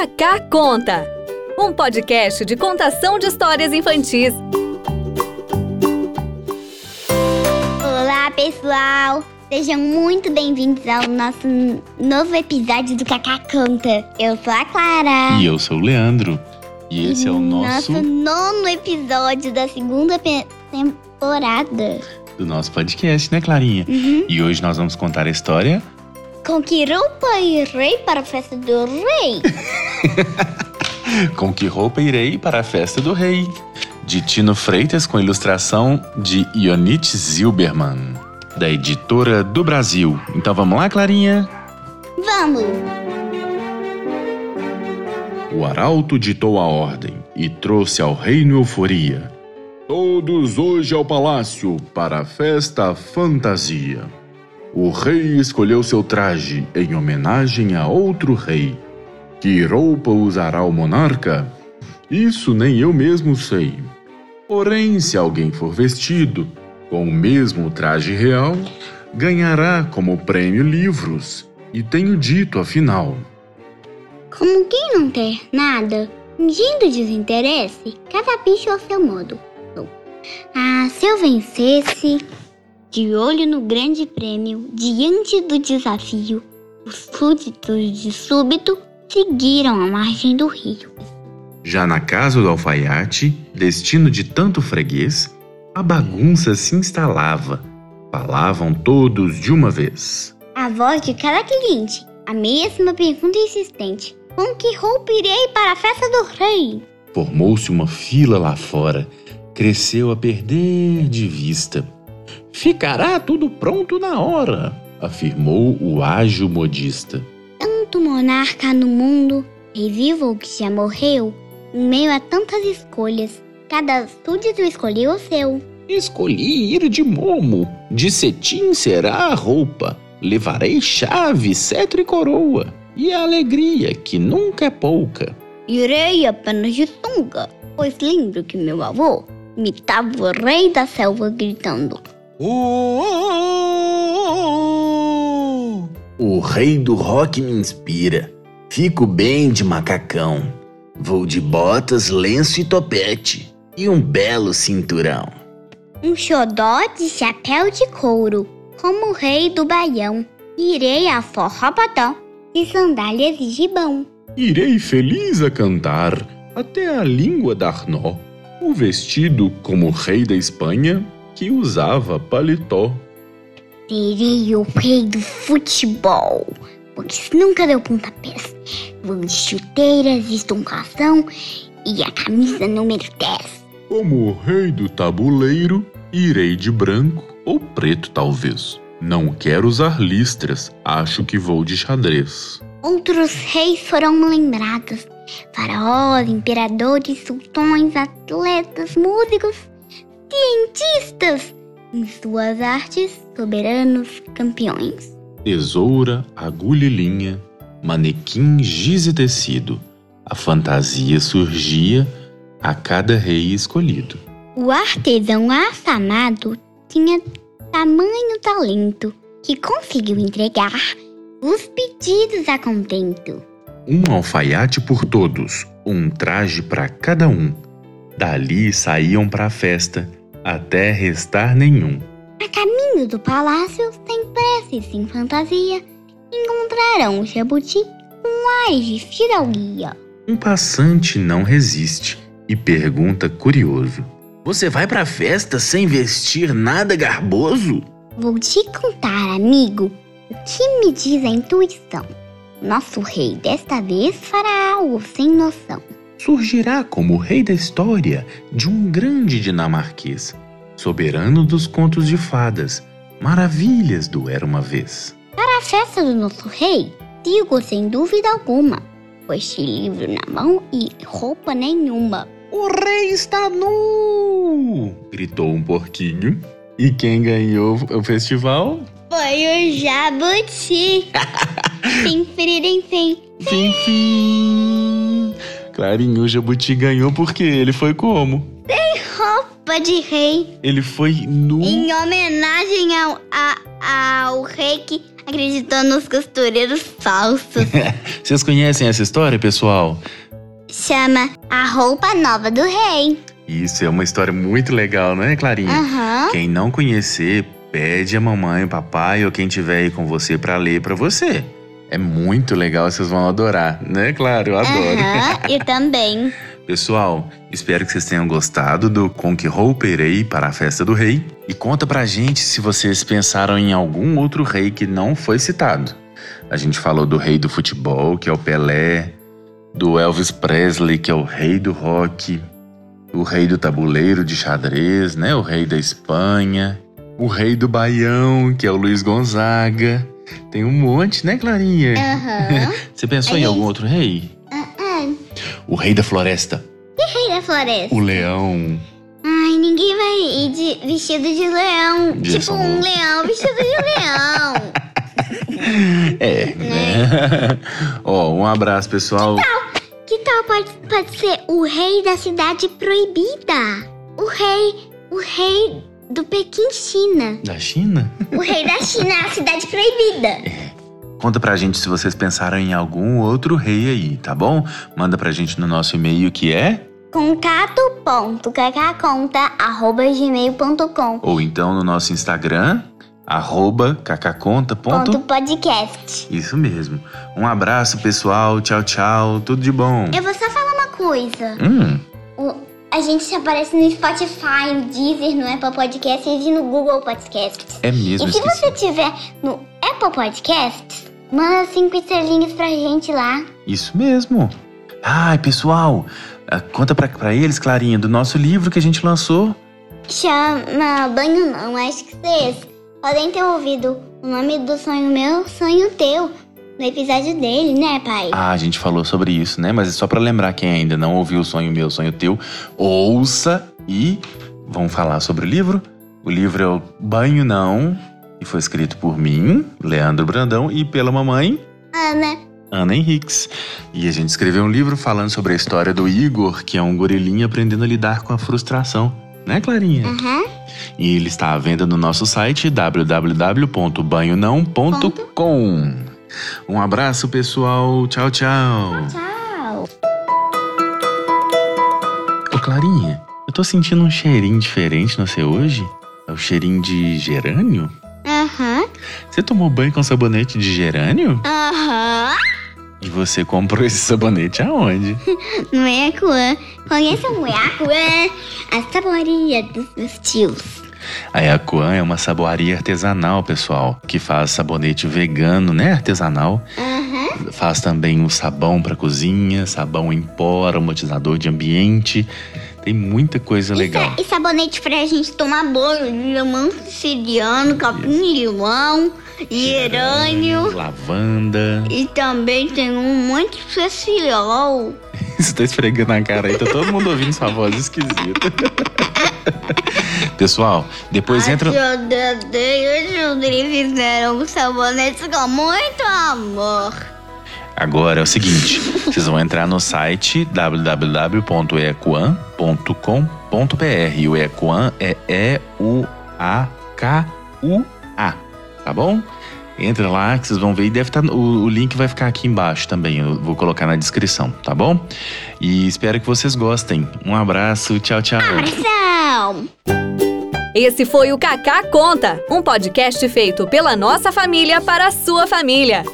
Cacá Conta, um podcast de contação de histórias infantis. Olá, pessoal! Sejam muito bem-vindos ao nosso novo episódio do Cacá Conta. Eu sou a Clara. E eu sou o Leandro. E esse é o nosso, Nosso nono episódio da segunda temporada. do nosso podcast, né, Clarinha? Uhum. E hoje nós vamos contar a história Com que roupa irei para a festa do rei? Com que roupa irei para a festa do rei? De Tino Freitas com ilustração de Ionit Zilberman, da editora do Brasil. Então vamos lá, Clarinha? Vamos! O arauto ditou a ordem e trouxe ao reino euforia. Todos hoje ao palácio para a festa fantasia. O rei escolheu seu traje em homenagem a outro rei. Que roupa usará o monarca? Isso nem eu mesmo sei. Porém, se alguém for vestido com o mesmo traje real, ganhará como prêmio livros. E tenho dito, afinal. Como quem não ter nada, fingindo desinteresse, cada bicho ao seu modo. Ah, se eu vencesse, de olho no grande prêmio, diante do desafio, os súditos de súbito seguiram a margem do rio. Já na casa do alfaiate, destino de tanto freguês, a bagunça se instalava. Falavam todos de uma vez. A voz de cada cliente, a mesma pergunta insistente: Com que roupa irei para a festa do rei? Formou-se uma fila lá fora, cresceu a perder de vista. Ficará tudo pronto na hora, afirmou o ágil modista. Tanto monarca no mundo, revivo ou que já morreu, em meio a tantas escolhas, cada súdito escolheu o seu. Escolhi ir de momo, de cetim será a roupa. Levarei chave, cetro e coroa, e a alegria que nunca é pouca. Irei apenas de sunga, pois lembro que meu avô imitava o rei da selva gritando. O rei do rock me inspira. Fico bem de macacão. Vou de botas, lenço e topete. E um belo cinturão. Um xodó de chapéu de couro, como o rei do baião. Irei a forrobodó, de sandálias e gibão. Irei feliz a cantar até a língua dar nó. O vestido como o rei da Espanha que usava paletó. Serei o rei do futebol, pois nunca deu pontapés. Vou de chuteiras, estoncação e a camisa número 10. Como o rei do tabuleiro, irei de branco ou preto talvez. Não quero usar listras, acho que vou de xadrez. Outros reis foram lembrados: faraós, imperadores, sultões, atletas, músicos, cientistas. Em suas artes, soberanos, campeões. Tesoura, agulha e linha, manequim, giz e tecido. A fantasia surgia a cada rei escolhido. O artesão afamado tinha tamanho talento que conseguiu entregar os pedidos a contento. Um alfaiate por todos, um traje para cada um. Dali saíam para a festa, até restar nenhum. A caminho do palácio, sem pressa e sem fantasia, encontrarão o jabuti com ares de fidalguia. Um passante não resiste e pergunta curioso: Você vai pra festa sem vestir nada garboso? Vou te contar, amigo, o que me diz a intuição. Nosso rei desta vez fará algo sem noção. Surgirá como o rei da história de um grande dinamarquês, soberano dos contos de fadas, maravilhas do Era uma Vez. Para a festa do nosso rei, digo sem dúvida alguma, pois te livro na mão e roupa nenhuma. O rei está nu! gritou um porquinho. E quem ganhou o festival? Foi o jabuti. ferir em fim. Fim, fim! Clarinho, o Jabuti ganhou porque ele foi como? Roupa de rei Ele foi nu. em homenagem ao, a- ao rei que acreditou nos costureiros falsos. Vocês conhecem essa história, pessoal? Chama A Roupa Nova do Rei. Isso é uma história muito legal, não é, Clarinha? Aham. Quem não conhecer, pede a mamãe, papai ou quem tiver aí com você pra ler pra você. É muito legal, vocês vão adorar, né? Claro, eu adoro. Aham, eu também. Pessoal, espero que vocês tenham gostado do Com que rouperei para a festa do rei. E conta pra gente se vocês pensaram em algum outro rei que não foi citado. A gente falou do rei do futebol, que é o Pelé, do Elvis Presley, que é o rei do rock, o rei do tabuleiro de xadrez, né? O rei da Espanha, o rei do Baião, que é o Luiz Gonzaga. Tem um monte, né, Clarinha? Aham. Você pensou em algum outro rei? Ah, O rei da floresta, Rei da Floresta. o leão. Ai, ninguém vai ir de vestido de leão. Jason tipo um Momoa. leão vestido de leão. É, né? Ó, um abraço, pessoal. Que tal pode, pode ser o rei da cidade proibida? O rei. O rei do Pequim, China. Da China? O rei da China é a cidade proibida. Conta pra gente se vocês pensaram em algum outro rei aí, tá bom? Manda pra gente no nosso e-mail que é Contato.cacaconta.gmail.com ou então no nosso Instagram arroba cacaconta. Ponto podcast. Isso mesmo. Um abraço, pessoal. Tchau, tchau. Tudo de bom. Eu vou só falar uma coisa. Hum, O- a gente aparece no Spotify, no Deezer, no Apple Podcasts e no Google Podcasts. é mesmo, E se esqueci. você tiver no Apple Podcasts, manda cinco estrelinhas pra gente lá. Isso mesmo. Ai, pessoal, ah, conta pra, pra eles, Clarinha, do nosso livro que a gente lançou. Chama Banho Não. Acho que vocês podem ter ouvido o nome do sonho meu, sonho teu, no episódio dele, né, pai? Ah, a gente falou sobre isso, né? Mas é só pra lembrar quem ainda não ouviu o sonho meu, o sonho teu, ouça e vamos falar sobre o livro. O livro é o Banho Não e foi escrito por mim, Leandro Brandão, e pela mamãe, Ana. Ana Henriques. E a gente escreveu um livro falando sobre a história do Igor, que é um gorilinha aprendendo a lidar com a frustração. Né, Clarinha? Aham. E ele está à venda no nosso site www.banhonão.com. Um abraço, pessoal. Tchau, tchau. Tchau. Ô, Clarinha, eu tô sentindo um cheirinho diferente no seu hoje. É o cheirinho de gerânio? Aham. Você tomou banho com sabonete de gerânio? Aham. E você comprou esse sabonete aonde? No Equan. Conheçam o Equan? A saboria dos meus tios. A Yakuan é uma saboaria artesanal, pessoal, que faz sabonete vegano, né? Artesanal. Aham. Faz também o sabão para cozinha, sabão em pó, aromatizador de ambiente. Tem muita coisa legal. E sabonete pra gente tomar banho de limão siciliano, capim limão, gerânio. Lavanda. E também tem um muito especial. Você tá esfregando a cara aí, tá todo mundo ouvindo sua voz esquisita. Pessoal, depois entra. Ai, meu Deus, eles fizeram um sabonete com muito amor. Agora é o seguinte: vocês vão entrar no site www.equan.com.br. O Equan é E-U-A-K-U-A, tá bom? Entra lá que vocês vão ver e deve estar. o, o link vai ficar aqui embaixo também. Eu vou colocar na descrição, tá bom? E espero que vocês gostem. Um abraço, tchau, tchau. Abração! Esse foi o Kaká Conta, um podcast feito pela nossa família para a sua família.